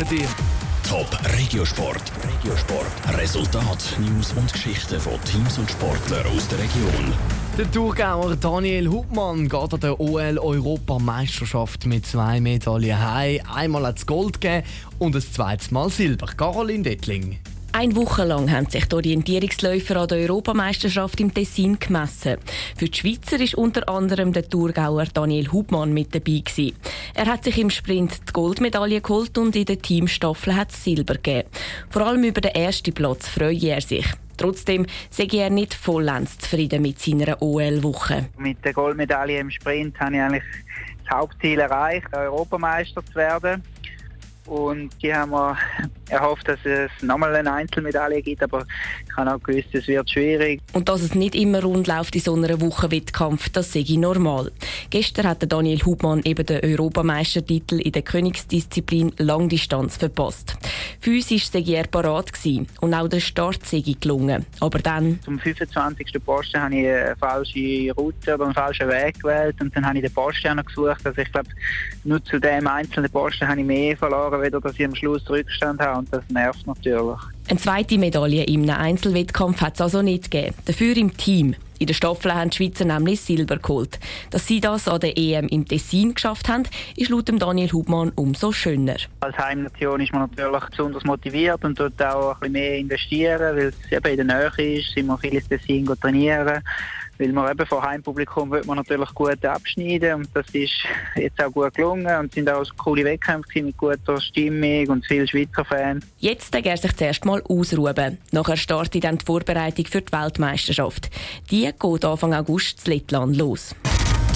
Woche dir. Top Regiosport. Regiosport. Resultat, News und Geschichten von Teams und Sportlern aus der Region. Der Thurgauer Daniel Hubmann geht an der OL-Europameisterschaft mit zwei Medaillen heim. Einmal hat es Gold gegeben und ein zweites Mal Silber. Caroline Dettling. Eine Woche lang haben sich die Orientierungsläufer an der Europameisterschaft im Tessin gemessen. Für die Schweizer ist unter anderem der Thurgauer Daniel Hubmann mit dabei gewesen. Er hat sich im Sprint die Goldmedaille geholt und in der Teamstaffel hat es Silber gegeben. Vor allem über den ersten Platz freue er sich. Trotzdem sei er nicht vollends zufrieden mit seiner OL-Woche. Mit der Goldmedaille im Sprint habe ich eigentlich das Hauptziel erreicht, Europameister zu werden. Und die haben wir erhofft, dass es nochmal eine Einzelmedaille gibt, aber ich habe auch gewusst, es wird schwierig. Und dass es nicht immer rund läuft in so einer Woche Wettkampf, das sehe ich normal. Gestern hat Daniel Hubmann eben den Europameistertitel in der Königsdisziplin Langdistanz verpasst. Physisch sei er parat gewesen und auch der Start sei gelungen. Aber dann... Zum 25. Posten habe ich eine falsche Route oder einen falschen Weg gewählt und dann habe ich den Posten noch gesucht. Also ich glaube, nur zu dem einzelnen Posten habe ich mehr verloren, weder dass ich am Schluss Rückstand habe und das nervt natürlich. Eine zweite Medaille im Einzelwettkampf hat es also nicht gegeben. Dafür im Team. In der Staffel haben die Schweizer nämlich Silber geholt. Dass sie das an der EM im Tessin geschafft haben, ist laut Daniel Hubmann umso schöner. Als Heimnation ist man natürlich besonders motiviert und dort auch ein bisschen mehr investieren, weil es eben in der Nähe ist, sind wir viel ins Tessin trainieren weil man eben vor Heimpublikum wird man natürlich gut abschneiden und das ist jetzt auch gut gelungen und sind auch coole Wettkämpfe mit guter Stimmung und vielen Schweizer Fans. Jetzt darf er sich zuerst mal ausruhen. Nachher startet dann die Vorbereitung für die Weltmeisterschaft. Die geht Anfang August in Lettland los.